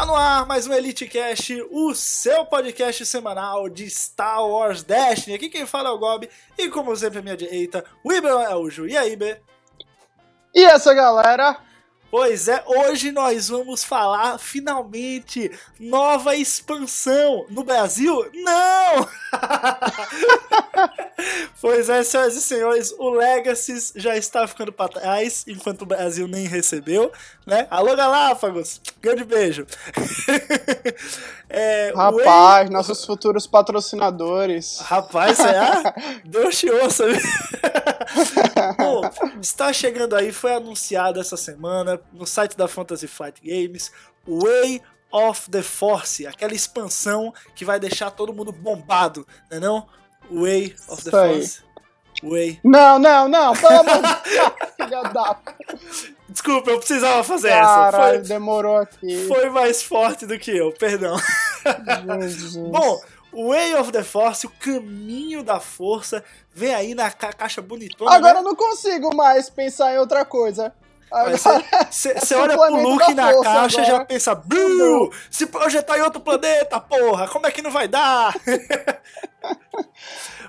Tá no ar mais um Elite Cast, o seu podcast semanal de Star Wars Destiny. Aqui quem fala é o Gob e como sempre à minha direita, o Iber Eljo. E aí, Iber? E essa galera? Pois é, hoje nós vamos falar finalmente nova expansão no Brasil? Não! pois é, senhoras e senhores, o Legacy já está ficando para trás, enquanto o Brasil nem recebeu, né? Alô, Galápagos! Grande beijo! é, Rapaz, Way... nossos futuros patrocinadores. Rapaz, será? Deus te ouça! Bom, está chegando aí, foi anunciado essa semana no site da Fantasy Flight Games, Way of the Force, aquela expansão que vai deixar todo mundo bombado, né não? Way of the Force. Way. Não, não, não, pelo amor de filha da... Desculpa, eu precisava fazer Caralho, essa. Foi, demorou aqui. Foi mais forte do que eu, perdão. Bom, Way of the Force, o caminho da força, vem aí na ca caixa bonitona. Agora né? eu não consigo mais pensar em outra coisa. Você olha pro Luke na caixa e já pensa, Buu, se projetar em outro planeta, porra, como é que não vai dar?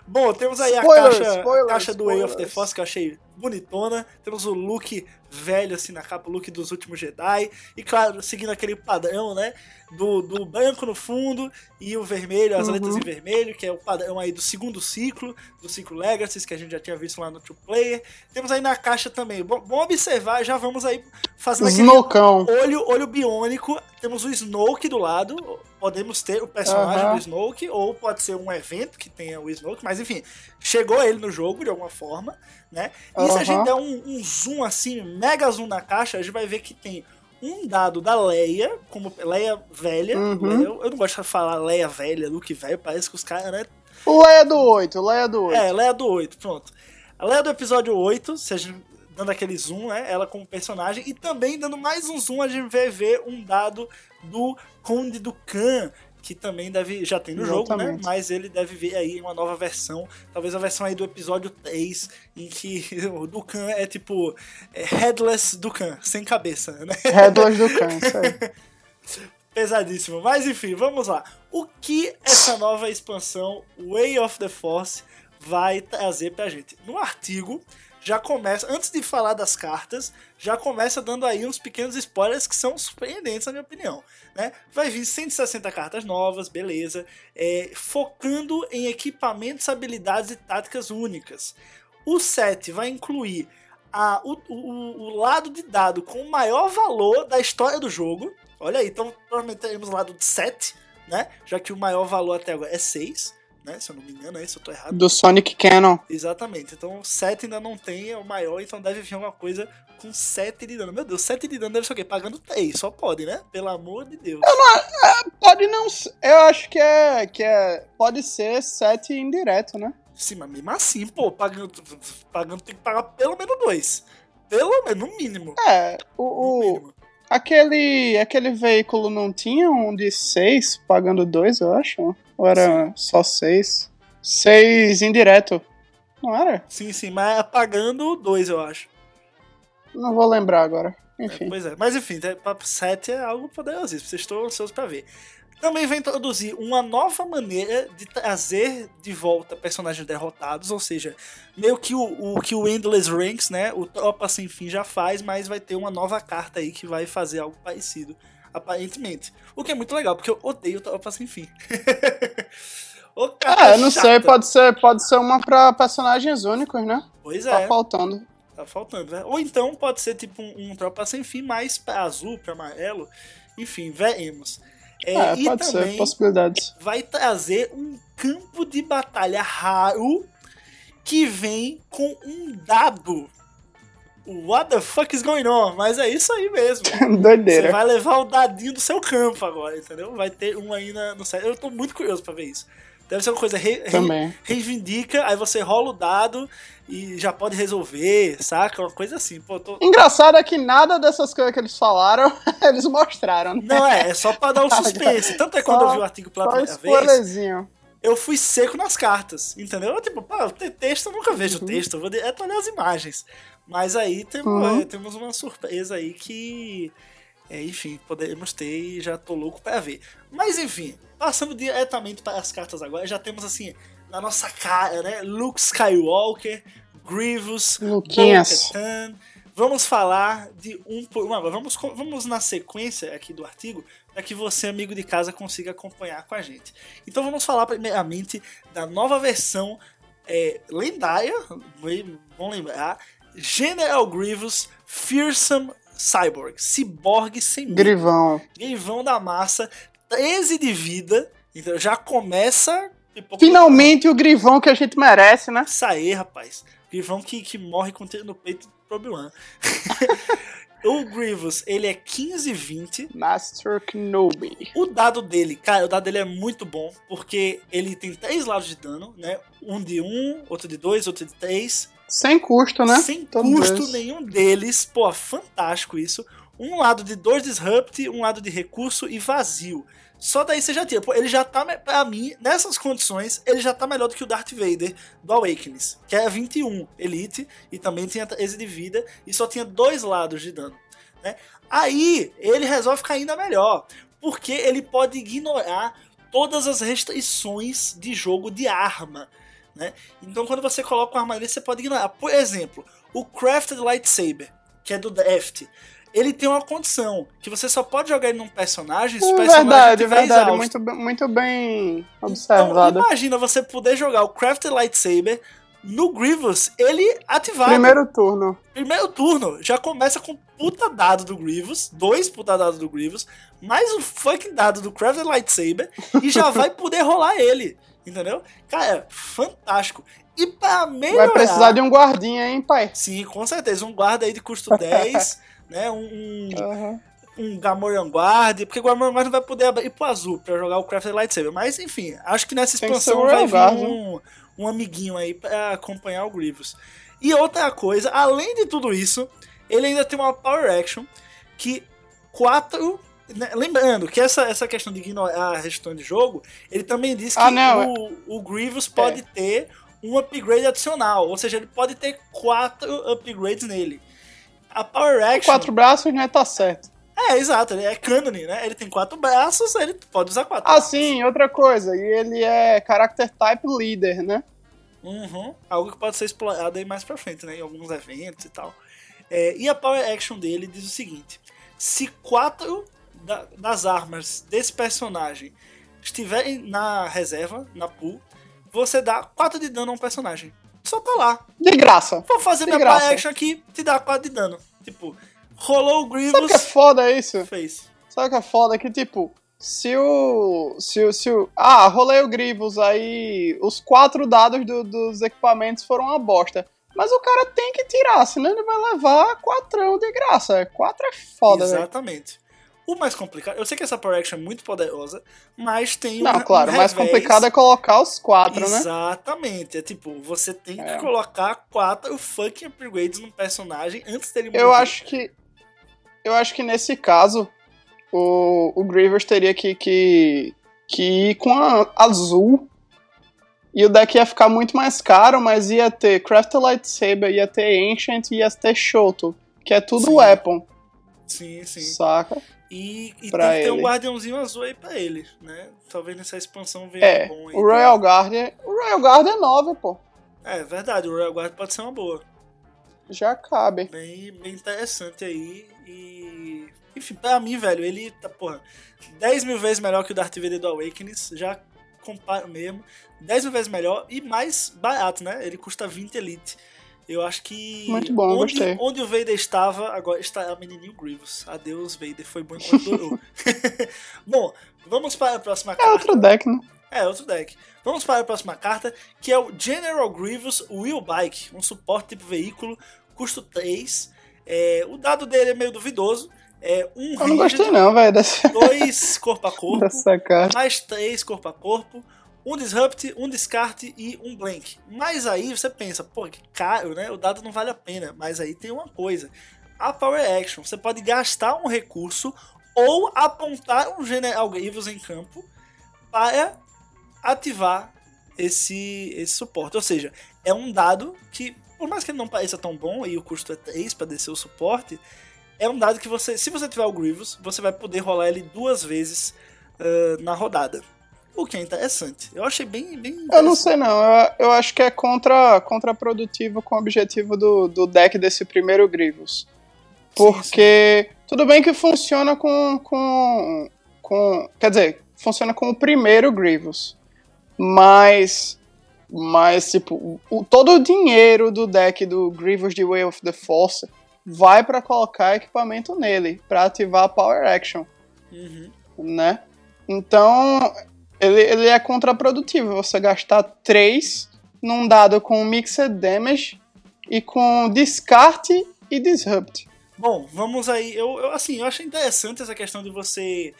Bom, temos aí spoilers, a caixa, spoilers, caixa do Way of the Force que eu achei bonitona. Temos o look velho assim na capa, o look dos últimos Jedi. E claro, seguindo aquele padrão, né? Do, do branco no fundo e o vermelho, as uhum. letras em vermelho, que é o padrão aí do segundo ciclo, do ciclo Legacy, que a gente já tinha visto lá no Two Player. Temos aí na caixa também. Bom, bom observar, já vamos aí fazendo Snowcão. olho, olho biônico. Temos o Snoke do lado. Podemos ter o personagem uhum. do Snoke, ou pode ser um evento que tenha o Snoke, mas enfim, chegou ele no jogo de alguma forma, né? E uhum. Se a gente der um, um zoom assim, mega zoom na caixa, a gente vai ver que tem um dado da Leia, como Leia velha. Uhum. Eu, eu, não gosto de falar Leia velha, Luke velho, parece que os caras, né? Leia do 8, Leia do 8. É, Leia do 8, pronto. A Leia do episódio 8, se a gente dando aquele zoom, né? Ela como personagem. E também dando mais um zoom, a gente vai ver um dado do Conde do Khan, que também deve já tem no Exatamente. jogo, né? Mas ele deve vir aí uma nova versão, talvez a versão aí do episódio 3, em que o Dukan é tipo é Headless Dukan, sem cabeça, né? Headless Dukan, isso aí. Pesadíssimo. Mas enfim, vamos lá. O que essa nova expansão Way of the Force vai trazer pra gente? No artigo já começa, antes de falar das cartas, já começa dando aí uns pequenos spoilers que são surpreendentes, na minha opinião. Né? Vai vir 160 cartas novas, beleza, é, focando em equipamentos, habilidades e táticas únicas. O set vai incluir a, o, o, o lado de dado com o maior valor da história do jogo. Olha aí, então provavelmente teremos o lado de 7, né? Já que o maior valor até agora é 6 né? Se eu não me engano, é isso, eu tô errado. Do Sonic Canon. Exatamente. Então 7 ainda não tem, é o maior, então deve vir uma coisa com 7 de dano. Meu Deus, 7 de dano deve ser o quê? Pagando 3, só pode, né? Pelo amor de Deus. Eu não, pode não. Eu acho que é. Que é pode ser 7 indireto, né? Sim, mas mesmo assim, pô, pagando, pagando tem que pagar pelo menos 2. Pelo menos, no mínimo. É, o. o... Mínimo. Aquele, aquele veículo não tinha um de 6 pagando 2, eu acho? Ou era só seis? Seis indireto. Não era? Sim, sim, mas apagando dois, eu acho. Não vou lembrar agora. Enfim. É, pois é. Mas enfim, Papo 7 é algo poderosíssimo. Vocês estão ansiosos pra ver. Também vai introduzir uma nova maneira de trazer de volta personagens derrotados, ou seja, meio que o, o que o Endless Ranks, né, o Tropa Sem Fim já faz, mas vai ter uma nova carta aí que vai fazer algo parecido aparentemente. O que é muito legal, porque eu odeio Tropa Sem Fim. o cara é, não chata. sei, pode ser, pode ser uma pra personagens únicos, né? Pois tá é. Tá faltando. Tá faltando, né? Ou então pode ser tipo um, um Tropa Sem Fim mais pra azul, pra amarelo. Enfim, veremos. É, é e pode ser, possibilidades. Vai trazer um campo de batalha raro que vem com um dado What the fuck is going on? Mas é isso aí mesmo. Doideira. Você vai levar o dadinho do seu campo agora, entendeu? Vai ter um aí na, no site. Eu tô muito curioso pra ver isso. Deve ser uma coisa re, re, reivindica, aí você rola o dado e já pode resolver, saca? Uma coisa assim. Pô, tô... Engraçado é que nada dessas coisas que eles falaram, eles mostraram. Né? Não, é, é só pra dar um suspense. Tanto é quando só, eu vi o artigo pela primeira vez. Eu fui seco nas cartas, entendeu? Tipo, pô, texto eu nunca vejo uhum. texto, eu vou é olhar as imagens. Mas aí tem, uhum. é, temos uma surpresa aí que É, enfim, podemos ter e já tô louco para ver. Mas enfim, passando diretamente para as cartas agora, já temos assim, na nossa cara, né? Luke Skywalker, Grievous, Luquinhas. Vamos falar de um por uma. Vamos, vamos na sequência aqui do artigo para que você, amigo de casa, consiga acompanhar com a gente. Então vamos falar primeiramente da nova versão é, lendária, bom lembrar, General Grievous Fearsome Cyborg, ciborgue sem medo. Grivão. Grivão da massa, 13 de vida, então já começa... Finalmente o grivão que a gente merece, né? Isso aí, rapaz. Grivão que, que morre com tiro no peito do Obi-Wan. o Grievous, ele é 15-20. Master Kenobi. O dado dele, cara, o dado dele é muito bom, porque ele tem três lados de dano, né? Um de um, outro de dois, outro de três. Sem custo, né? Sem custo nenhum deles. Pô, fantástico isso. Um lado de dois disrupt, um lado de recurso e vazio. Só daí você já tira. Ele já tá, pra mim, nessas condições, ele já tá melhor do que o Darth Vader do Awakenings, que é 21 Elite e também tinha 13 de vida e só tinha dois lados de dano. Né? Aí ele resolve ficar ainda melhor, porque ele pode ignorar todas as restrições de jogo de arma. Né? Então quando você coloca uma armadilha, você pode ignorar. Por exemplo, o Crafted Lightsaber, que é do Draft ele tem uma condição, que você só pode jogar ele num personagem se o personagem verdade, verdade, muito, muito bem observado. Então, imagina você poder jogar o Crafted Lightsaber no Grievous, ele ativado. Primeiro turno. Primeiro turno, já começa com puta dado do Grievous, dois puta dados do Grievous, mais o fucking dado do Crafted Lightsaber, e já vai poder rolar ele. Entendeu? Cara, fantástico. E pra melhorar... Vai precisar de um guardinha, hein, pai? Sim, com certeza. Um guarda aí de custo 10 né? Um, um, uhum. um Gamorrean Guard, porque o Gamorrean Guard não vai poder ir pro azul pra jogar o Crafted Lightsaber. Mas enfim, acho que nessa expansão vai vir um, um amiguinho aí pra acompanhar o Grievous. E outra coisa, além de tudo isso, ele ainda tem uma Power Action que quatro né, lembrando que essa, essa questão de ignorar a gestão de jogo, ele também diz que ah, o, o Grievous pode é. ter um upgrade adicional, ou seja, ele pode ter quatro upgrades nele. A Power Action. Quatro braços, né? Tá certo. É, exato, ele é canon, né? Ele tem quatro braços, ele pode usar quatro. Ah, braços. sim, outra coisa. E ele é Character Type Leader, né? Uhum. Algo que pode ser explorado aí mais pra frente, né? Em alguns eventos e tal. É, e a Power Action dele diz o seguinte: se quatro da, das armas desse personagem estiverem na reserva, na pool, você dá quatro de dano a um personagem só tá lá. De graça. Vou fazer de minha graça. play action aqui, te dá 4 de dano. Tipo, rolou o Grievous. Sabe que é foda isso? Fez. Sabe que é foda? Que tipo, se o. Se o. Se o ah, rolei o Grievous, aí os quatro dados do, dos equipamentos foram uma bosta. Mas o cara tem que tirar, senão ele vai levar quatrão de graça. Quatro é foda, Exatamente. Véio. O mais complicado, eu sei que essa Power Action é muito poderosa, mas tem Não, um, claro, um o mais complicado é colocar os quatro, Exatamente. né? Exatamente. É tipo, você tem que é. colocar quatro fucking upgrades num personagem antes dele morrer. Eu acho que. Eu acho que nesse caso, o, o Grievous teria que, que, que ir com a azul. E o deck ia ficar muito mais caro, mas ia ter Craft Lightsaber, ia ter Ancient e ia ter Shoto, que é tudo sim. weapon. Sim, sim. Saca? E, e tem que ter um guardiãozinho azul aí pra ele, né? Talvez nessa expansão venha é, bom aí. O Royal Guard, é, o Royal Guard é 9, pô. É verdade, o Royal Guard pode ser uma boa. Já cabe. Bem, bem interessante aí. E. Enfim, pra mim, velho, ele tá, porra, 10 mil vezes melhor que o Darth Vader do Awakenings. Já comparo mesmo. 10 mil vezes melhor e mais barato, né? Ele custa 20 Elite. Eu acho que. Muito bom, onde, gostei. Onde o Vader estava, agora está a menininho Grievous. Adeus, Vader. Foi bom enquanto durou. bom, vamos para a próxima é carta. É outro deck, né? É, outro deck. Vamos para a próxima carta, que é o General Grievous Wheel Bike. Um suporte tipo veículo, custo 3. É, o dado dele é meio duvidoso. É um Eu não gostei não, velho. Dessa... Dois corpo a corpo. Dessa carta. Mais três corpo a corpo um disrupt, um descarte e um blank. Mas aí você pensa, pô, que caro, né? O dado não vale a pena. Mas aí tem uma coisa. A Power Action, você pode gastar um recurso ou apontar um General Grievous em campo para ativar esse, esse suporte. Ou seja, é um dado que, por mais que ele não pareça tão bom e o custo é 3 para descer o suporte, é um dado que você, se você tiver o Grievous, você vai poder rolar ele duas vezes uh, na rodada. O que é interessante. Eu achei bem. bem eu não sei, não. Eu, eu acho que é contra, contraprodutivo com o objetivo do, do deck desse primeiro Grievous. Porque. Sim, sim. Tudo bem que funciona com, com, com. Quer dizer, funciona com o primeiro Grievous. Mas. Mas, tipo, o, todo o dinheiro do deck do Grievous de Way of the Force vai para colocar equipamento nele, para ativar a Power Action. Uhum. Né? Então, ele, ele é contraprodutivo você gastar 3 num dado com Mixed Damage e com Descarte e Disrupt. Bom, vamos aí. Eu, eu, assim, eu achei interessante essa questão de você.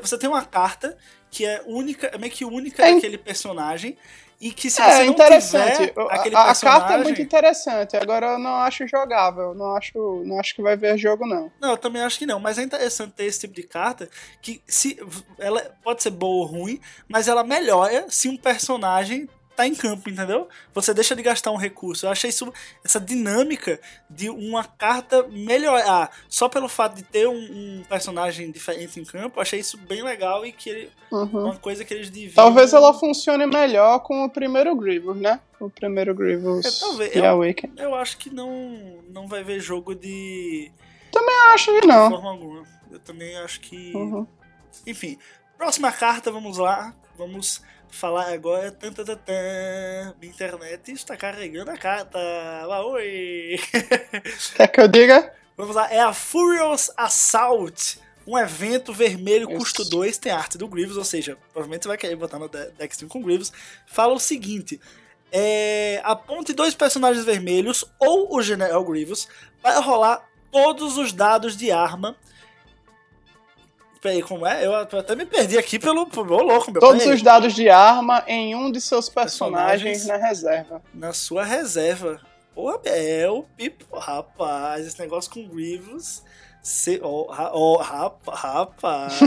Você tem uma carta que é única, é meio que única é, daquele personagem. E que se é, você interessante. tiver a, personagem... A carta é muito interessante, agora eu não acho jogável, não acho, não acho que vai ver jogo, não. Não, eu também acho que não, mas é interessante ter esse tipo de carta que se ela pode ser boa ou ruim, mas ela melhora se um personagem tá em campo, entendeu? Você deixa de gastar um recurso. Eu achei isso, essa dinâmica de uma carta melhorar só pelo fato de ter um, um personagem diferente em campo. Eu achei isso bem legal e que ele, uhum. uma coisa que eles deviam. Talvez ela funcione melhor com o primeiro Grievous, né? O primeiro Grievous é, talvez. Eu, Awaken. eu acho que não, não vai ver jogo de. Também acho que não. De forma alguma. Eu também acho que. Uhum. Enfim, próxima carta, vamos lá. Vamos falar agora. Tan, tan, tan, tan. Minha internet está carregando a carta. oi! Quer que eu diga? Vamos lá, é a Furious Assault. Um evento vermelho, Isso. custo 2, tem arte do Grievous, ou seja, provavelmente você vai querer botar no deck Stream com Grievous. Fala o seguinte: é, aponte dois personagens vermelhos ou o General Grievous para rolar todos os dados de arma Peraí, como é? Eu até me perdi aqui pelo. Ô, louco, meu Todos os dados de arma em um de seus personagens, personagens na reserva. Na sua reserva. Ô, é o Pipo. Rapaz, esse negócio com Grievous. Se, oh, oh, rapaz.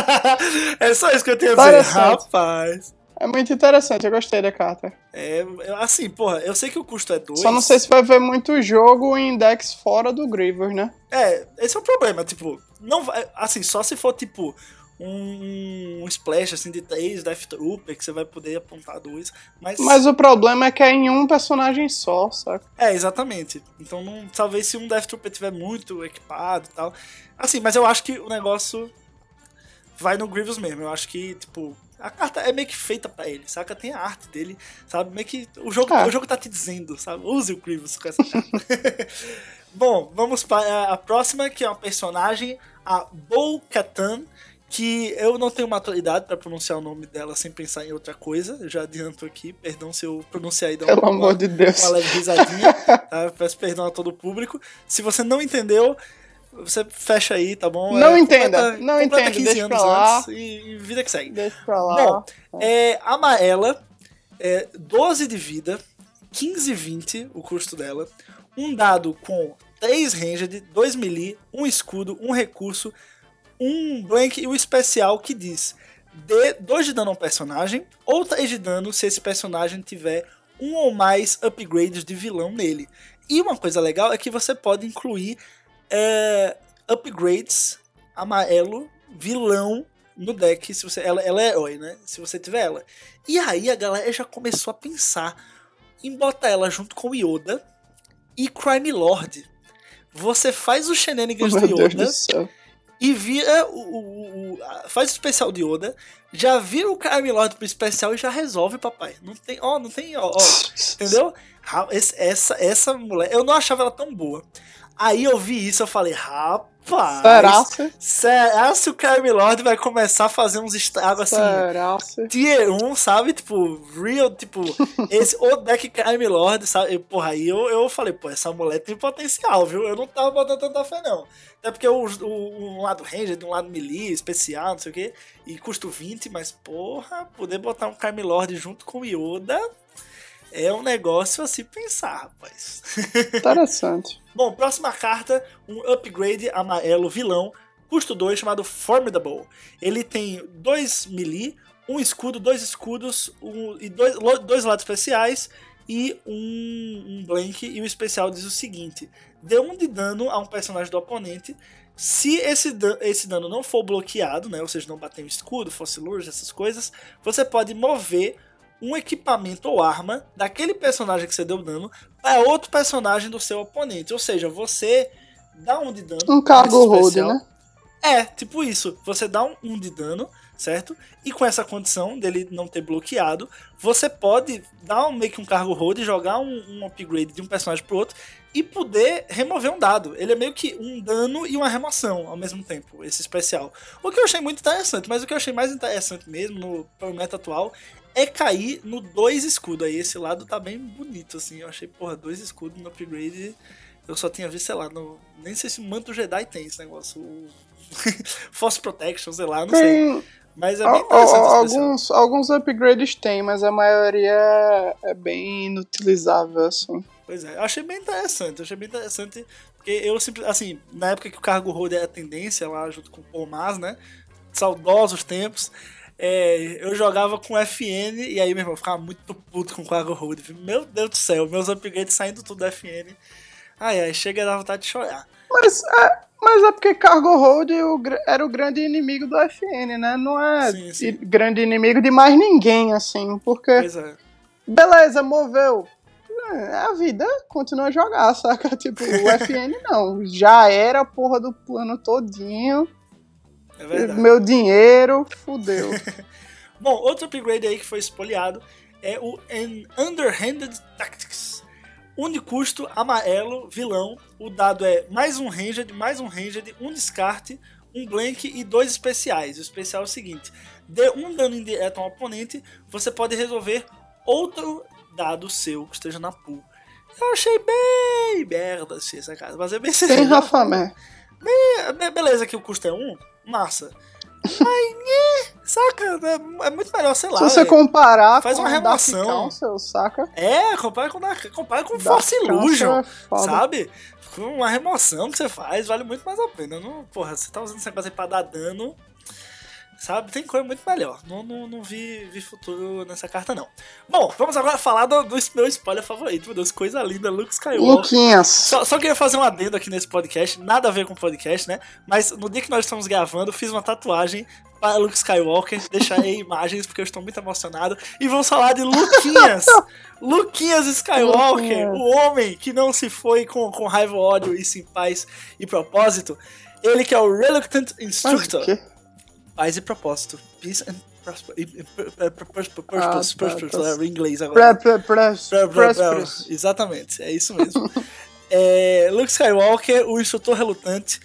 é só isso que eu tenho a dizer, rapaz. É muito interessante, eu gostei da carta. É, assim, porra, eu sei que o custo é 2. Só não sei se vai ver muito jogo em decks fora do Grievous, né? É, esse é o problema, tipo, não vai, assim, só se for tipo um, um splash assim de 3 Death Trooper que você vai poder apontar dois, mas Mas o problema é que é em um personagem só, saca? É, exatamente. Então, não, talvez se um Death Trooper tiver muito equipado e tal, assim, mas eu acho que o negócio vai no Grievous mesmo. Eu acho que, tipo, a carta é meio que feita para ele, saca? Tem a arte dele, sabe? Meio que o jogo, ah. o jogo tá te dizendo, sabe? Use o Grievous com essa carta. Bom, vamos para a próxima, que é uma personagem, a Bo-Katan, que eu não tenho maturidade para pronunciar o nome dela sem pensar em outra coisa. Eu já adianto aqui, perdão se eu pronunciar aí da Pelo uma, amor de Deus. uma leve risadinha. Tá? Peço perdão a todo o público. Se você não entendeu, você fecha aí, tá bom? Não é, entenda, completa, não entenda, deixa pra lá. E, e, vida que segue. Deixa pra lá. Bom, é, amarela, é 12 de vida, 15,20 o custo dela. Um dado com 3 ranged, 2 melee, 1 escudo, 1 recurso, um blank e o um especial que diz dê 2 de dano ao personagem ou 3 de dano se esse personagem tiver um ou mais upgrades de vilão nele. E uma coisa legal é que você pode incluir é, upgrades amarelo, vilão no deck, se você ela, ela é herói, né? Se você tiver ela. E aí a galera já começou a pensar em botar ela junto com Yoda e Crime Lord. Você faz o shenanigans oh, do Yoda e vira o, o, o, faz o especial de Yoda, já vira o Crime Lord pro especial e já resolve, papai. Não tem, ó, não tem, ó, ó entendeu? Essa essa mulher, eu não achava ela tão boa. Aí eu vi isso, eu falei, rapaz. Será? Será se o Crime Lord vai começar a fazer uns estragos assim? Será? Tier 1, sabe? Tipo, real, tipo, esse o deck Crime Lord, sabe? E, porra, aí eu, eu falei, pô, essa mulher tem potencial, viu? Eu não tava botando tanta fé, não. Até porque o, o, um lado Ranger, um lado melee, especial, não sei o quê, e custo 20, mas, porra, poder botar um Crime Lord junto com o Yoda é um negócio a se pensar, rapaz. Interessante. Bom, próxima carta, um upgrade amarelo vilão, custo 2, chamado Formidable. Ele tem 2 melee, um escudo, dois escudos um, e dois, dois lados especiais e um, um blank. E o especial diz o seguinte: dê um de dano a um personagem do oponente. Se esse, esse dano não for bloqueado, né, ou seja, não bater um escudo, fosse luz, essas coisas, você pode mover um equipamento ou arma daquele personagem que você deu dano para outro personagem do seu oponente. Ou seja, você dá um de dano. Um cargo hold, né? É, tipo isso. Você dá um, um de dano, certo? E com essa condição dele não ter bloqueado, você pode dar um, meio que um cargo hold, jogar um, um upgrade de um personagem pro outro e poder remover um dado. Ele é meio que um dano e uma remoção ao mesmo tempo, esse especial. O que eu achei muito interessante, mas o que eu achei mais interessante mesmo no, no meta atual é cair no dois escudo. Aí esse lado tá bem bonito, assim. Eu achei, porra, dois escudos no upgrade. Eu só tinha visto, sei lá, no, nem sei se o manto Jedi tem esse negócio. O... Force Protection, sei lá, não tem. sei. Mas é bem alguns, alguns upgrades tem, mas a maioria é bem inutilizável, assim. Pois é, eu achei bem interessante, eu achei bem interessante, porque eu sempre, assim, na época que o cargo road era a tendência lá junto com o Pomaz, né, saudosos tempos, é, eu jogava com FN e aí, meu irmão, eu ficava muito puto com o cargo road, meu Deus do céu, meus upgrades saindo tudo da FN, ai ai, chega a dar vontade de chorar. Mas é, mas é porque Cargo Hold era o grande inimigo do FN, né? Não é sim, sim. grande inimigo de mais ninguém, assim, porque. É. Beleza, moveu. É, a vida continua a jogar, saca? Tipo, o FN não. Já era a porra do plano todinho. É verdade. Meu dinheiro, fudeu. Bom, outro upgrade aí que foi espoliado é o Underhanded Tactics. Unicusto, amarelo, vilão. O dado é mais um Ranged, mais um Ranged, um descarte, um blank e dois especiais. O especial é o seguinte: dê um dano indireto a um oponente, você pode resolver outro dado seu que esteja na pool. Eu achei bem merda assim, essa casa, mas é bem Sem Rafamé. Beleza que o custo é um, massa. Mas, saca? É, é, muito melhor, sei lá. Se você comparar faz uma remoção. Council, saca? É, compara com, compara com Force Illusion, é sabe? Com uma remoção que você faz, vale muito mais a pena. Não, porra, você tá usando esse negócio aí pra dar dano Sabe? Tem coisa muito melhor. Não, não, não vi, vi futuro nessa carta, não. Bom, vamos agora falar do, do meu spoiler favorito. Meu Deus, coisa linda, Luke Skywalker. Luquinhas. Só, só queria fazer um adendo aqui nesse podcast, nada a ver com o podcast, né? Mas no dia que nós estamos gravando, fiz uma tatuagem para Luke Skywalker, deixarei imagens porque eu estou muito emocionado. E vamos falar de Luquinhas! Luquinhas Skywalker, o homem que não se foi com, com raiva, ódio e sim paz e propósito. Ele que é o Reluctant Instructor. Paz e propósito. Peace and prosperous. Em inglês agora. Exatamente, é isso mesmo. é, Luke Skywalker, o instrutor relutante.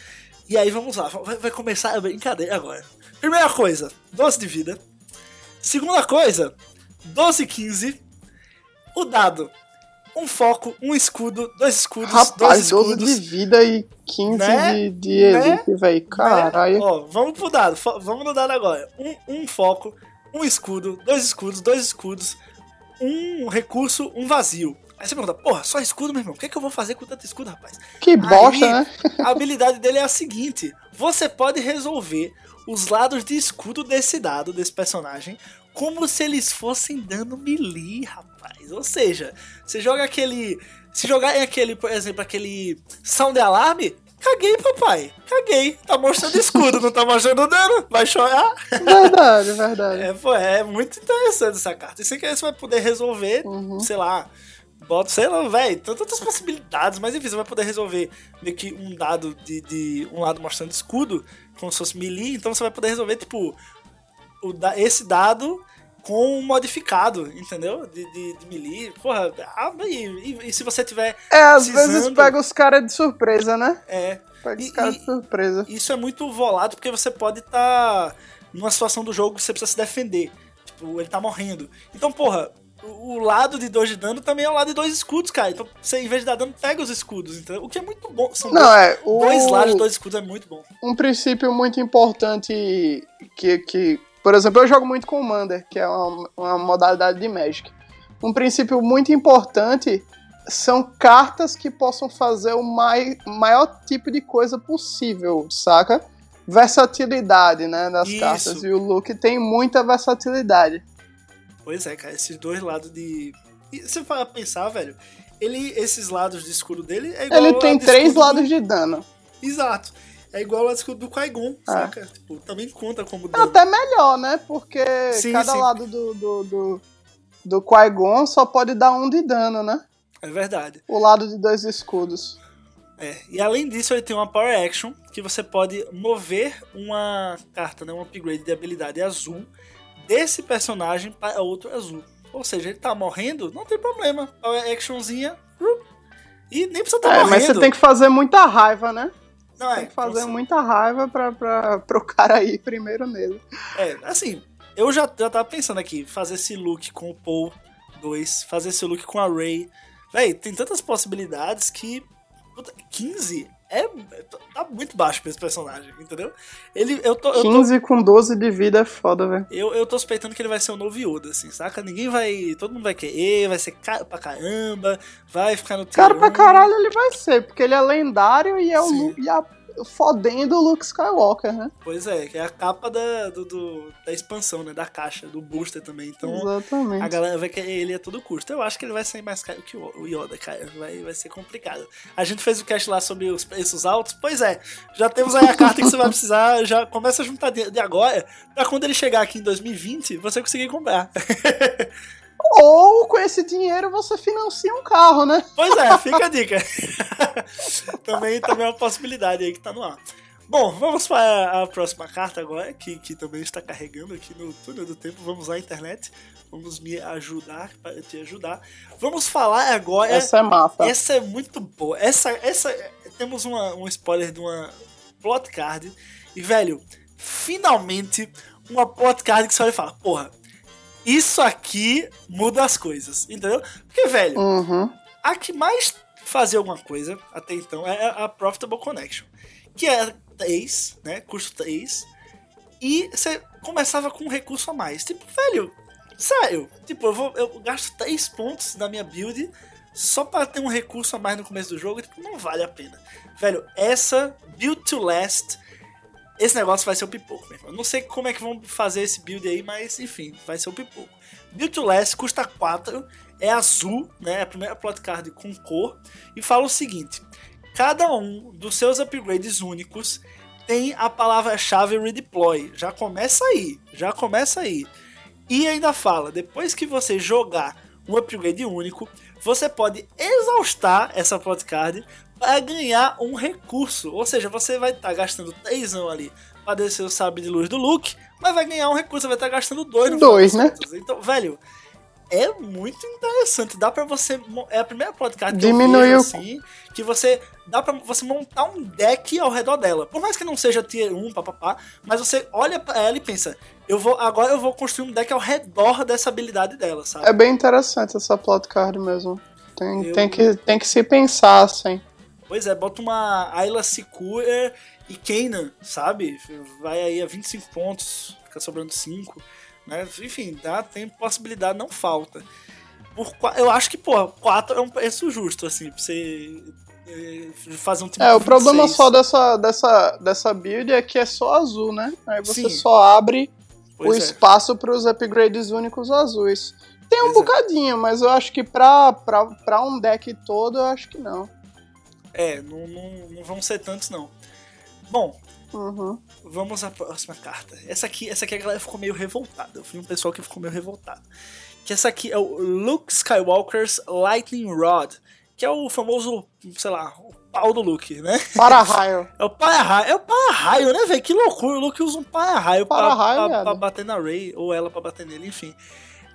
E aí vamos lá, vai, vai começar a brincadeira agora. Primeira coisa, 12 de vida. Segunda coisa, 12 15. O dado um foco, um escudo, dois escudos, Rapaz, dois escudos. 12 de vida e 15 né? de, de elite, né? velho. Caralho. Né? Ó, vamos pro dado, vamos no dado agora. Um, um foco, um escudo, dois escudos, dois escudos, um recurso, um vazio. Aí você pergunta, porra, só escudo, meu irmão? O que, é que eu vou fazer com tanto escudo, rapaz? Que bosta, Aí, né? a habilidade dele é a seguinte: você pode resolver os lados de escudo desse dado, desse personagem, como se eles fossem dando melee, rapaz. Ou seja, você joga aquele. Se jogar em aquele, por exemplo, aquele sound alarme, caguei, papai. Caguei. Tá mostrando escudo, não tá mostrando dano. Vai chorar. Verdade, verdade. É, pô, é muito interessante essa carta. Isso que você vai poder resolver, uhum. sei lá. Bota, sei lá, velho, tantas possibilidades, mas enfim, você vai poder resolver meio que um dado de, de um lado mostrando escudo, como se fosse melee, então você vai poder resolver, tipo, o, esse dado com um modificado, entendeu? De, de, de melee. Porra, ah, e, e, e, se você tiver. É, às vezes pega os caras de surpresa, né? É. Pega os caras de surpresa. Isso é muito volado porque você pode estar tá numa situação do jogo que você precisa se defender. Tipo, ele tá morrendo. Então, porra, o lado de dois de dano também é o lado de dois escudos, cara. Então, você, em vez de dar dano, pega os escudos, entendeu? O que é muito bom. São Não, dois, é, o... dois lados dois escudos é muito bom. Um princípio muito importante que, que por exemplo, eu jogo muito Commander, que é uma, uma modalidade de Magic. Um princípio muito importante são cartas que possam fazer o mai, maior tipo de coisa possível, saca? Versatilidade, né, das Isso. cartas. E o Luke tem muita versatilidade. Pois é, cara, esses dois lados de E você vai pensar, velho, ele, esses lados de escudo dele é igual Ele tem três lados do... de dano. Exato. É igual ao escudo do Qui-Gon, ah. saca? Tipo, também conta como é dano. Até melhor, né? Porque sim, cada sim. lado do, do, do, do Qui-Gon só pode dar um de dano, né? É verdade. O lado de dois escudos. É, e além disso, ele tem uma Power Action que você pode mover uma carta, né, um upgrade de habilidade azul desse personagem para outro azul. Ou seja, ele tá morrendo, não tem problema. Power Actionzinha. E nem precisa estar tá é, morrendo. Mas você tem que fazer muita raiva, né? Não, é, tem que fazer muita raiva pra, pra, pro cara ir primeiro nele. É, assim, eu já, já tava pensando aqui, fazer esse look com o Paul 2, fazer esse look com a Ray. Véi, tem tantas possibilidades que 15 é. tá muito baixo pra esse personagem, entendeu? Ele, eu tô, eu 15 tô, com 12 de vida é foda, velho. Eu, eu tô suspeitando que ele vai ser o novo Yoda, assim, saca? Ninguém vai. Todo mundo vai querer, vai ser caro pra caramba, vai ficar no. Cara pra caralho ele vai ser, porque ele é lendário e é o. E a fodendo o Luke Skywalker, né? Pois é, que é a capa da, do, do, da expansão, né? Da caixa, do booster também. Então Exatamente. a galera vai querer ele a todo custo. Eu acho que ele vai sair mais caro que o Yoda, cara. Vai, vai ser complicado. A gente fez o cast lá sobre os preços altos. Pois é, já temos aí a carta que você vai precisar. Já começa a juntar de, de agora, pra quando ele chegar aqui em 2020, você conseguir comprar. Ou com esse dinheiro você financia um carro, né? Pois é, fica a dica. também, também é uma possibilidade aí que tá no ar. Bom, vamos para a próxima carta agora, que, que também está carregando aqui no túnel do tempo. Vamos à internet, vamos me ajudar para te ajudar. Vamos falar agora. Essa é massa. Essa é muito boa. Essa, essa temos uma, um spoiler de uma plot card e velho, finalmente uma plot card que você olha e fala, porra, isso aqui muda as coisas, entendeu? Porque, velho, uhum. a que mais fazia alguma coisa até então é a Profitable Connection, que era 3, né? Custo 3. E você começava com um recurso a mais. Tipo, velho, sério, tipo, eu, vou, eu gasto 3 pontos da minha build só para ter um recurso a mais no começo do jogo, tipo, não vale a pena. Velho, essa Build to Last esse negócio vai ser o pipoco, meu irmão. Eu não sei como é que vão fazer esse build aí, mas enfim, vai ser o pipoco. Build to Last custa 4, é azul, né? É a primeira plot card com cor. E fala o seguinte: cada um dos seus upgrades únicos tem a palavra-chave redeploy. Já começa aí, já começa aí. E ainda fala: depois que você jogar um upgrade único, você pode exaustar essa plot card para ganhar um recurso. Ou seja, você vai estar tá gastando 3 ali para descer o sabre de luz do Luke, mas vai ganhar um recurso, vai estar tá gastando 2 no Dois, né? Então, velho, é muito interessante. Dá para você. É a primeira podcast que Diminuiu. eu vejo, assim, que você. Dá para você montar um deck ao redor dela. Por mais que não seja tier 1, papapá, mas você olha para ela e pensa. Eu vou, agora eu vou construir um deck ao redor dessa habilidade dela, sabe? É bem interessante essa plot card mesmo. Tem, eu... tem, que, tem que se pensar, assim. Pois é, bota uma Ayla Secura e Kanan, sabe? Vai aí a 25 pontos, fica sobrando 5. Né? Enfim, dá, tem possibilidade, não falta. Por, eu acho que, pô, 4 é um preço justo, assim, pra você eh, fazer um time É, o problema só dessa, dessa, dessa build é que é só azul, né? Aí você Sim. só abre pois o é. espaço para os upgrades únicos azuis. Tem um pois é. bocadinho, é. mas eu acho que pra, pra, pra um deck todo, eu acho que não. É, não, não, não vão ser tantos, não. Bom, uhum. vamos à próxima carta. Essa aqui, essa aqui a galera ficou meio revoltada. Eu fui um pessoal que ficou meio revoltado. Que essa aqui é o Luke Skywalker's Lightning Rod. Que é o famoso, sei lá, o pau do Luke, né? Para-raio. É o para-raio, é o para-raio, né, velho? Que loucura, o Luke usa um para-raio para pra, pra, pra, bater na Rey, ou ela pra bater nele, enfim.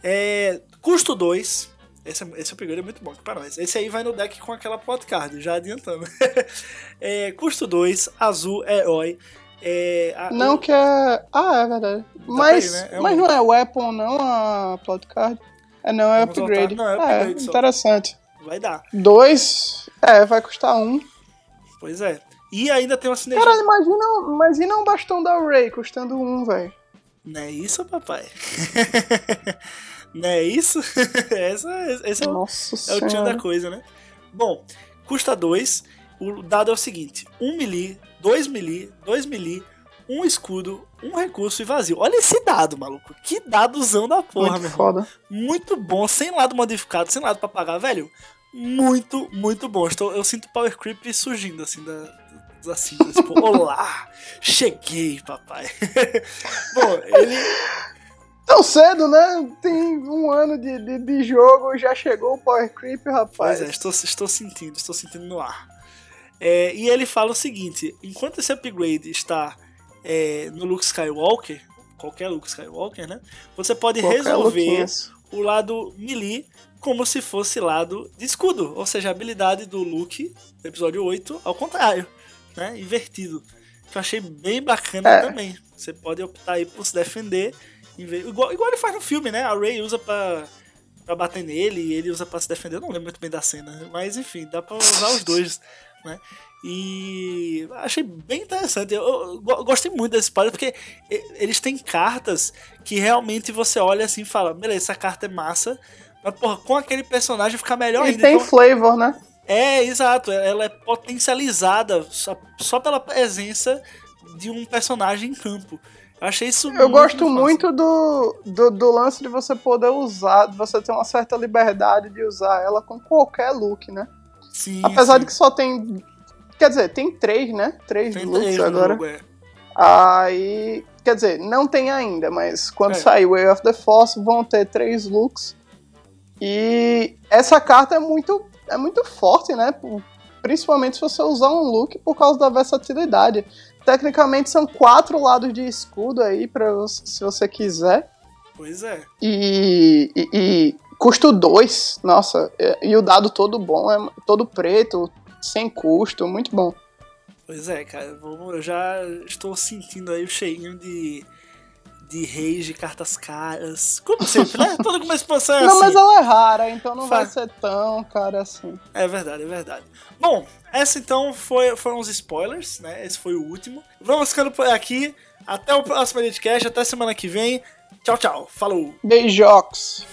É, custo 2, esse, esse upgrade é muito bom para nós. Esse aí vai no deck com aquela plot card, já adiantando. é, custo 2, azul, herói. É, a, não o... que é. Ah, é verdade. Tá mas, aí, né? é mas um... não é weapon, não a plot card. É, não, é Vamos upgrade. Não, é, upgrade é interessante. Vai dar. Dois, é, vai custar um. Pois é. E ainda tem uma sinergia. Cara, imagina, imagina um bastão da Ray custando um, velho. Não é isso, papai? Não é isso? Essa, esse é, o, é o tio da coisa, né? Bom, custa 2. O dado é o seguinte: 1 um melee, 2 melee, 2 melee, um escudo, um recurso e vazio. Olha esse dado, maluco. Que dadozão da porra, Muito meu foda. irmão. Muito bom, sem lado modificado, sem lado pra pagar, velho. Muito, muito bom. Estou, eu sinto Power Creep surgindo, assim, da, assintos. Tipo, olá, cheguei, papai. bom, ele... Tão cedo, né? Tem um ano de, de, de jogo, já chegou o Power Creep, rapaz. Pois é, estou, estou sentindo, estou sentindo no ar. É, e ele fala o seguinte: enquanto esse upgrade está é, no Luke Skywalker, qualquer Luke Skywalker, né? Você pode Qualquer resolver o lado melee como se fosse lado de escudo, ou seja, a habilidade do Luke, do episódio 8, ao contrário, né? Invertido. Que eu achei bem bacana É. também. Você pode optar aí por se defender, vez- igual, igual ele faz no filme, né? A Rey usa pra, pra bater nele e ele usa pra se defender. Eu não lembro muito bem da cena, mas enfim, dá pra usar os dois, né? E achei bem interessante. Eu, eu go- gostei muito desse spoiler porque e- eles têm cartas que realmente você olha assim e fala: beleza, essa carta é massa, mas porra, com aquele personagem fica melhor E ainda. tem Então- flavor, né? é, exato. Ela é potencializada só, só pela presença de um personagem em campo. Eu achei isso Eu gosto massa. muito do, do, do lance de você poder usar, de você ter uma certa liberdade de usar ela com qualquer look, né? Sim, Apesar sim. de que só tem. Quer dizer, tem três, né? Três Tem looks três agora. jogo, é. Aí. Quer dizer, não tem ainda, mas quando É. sair o Way of the Force vão ter três looks. E essa carta é muito, é muito forte, né? Principalmente se você usar um look por causa da versatilidade. Tecnicamente são quatro lados de escudo aí, pra você, se você quiser. Pois é. E, e, e custo 2, nossa, e o dado todo bom, é todo preto, sem custo, muito bom. Pois é, cara. Vamos, eu já estou sentindo aí o cheirinho de. De reis de cartas caras. Como sempre, né? Toda uma expansão é não, assim. mas ela é rara, então não vai ser tão cara assim. É verdade, é verdade. Bom, essa então foi, foram os spoilers, né? Esse foi o último. Vamos ficando por aqui. Até o próximo podcast, até semana que vem. Tchau, tchau. Falou! Beijox!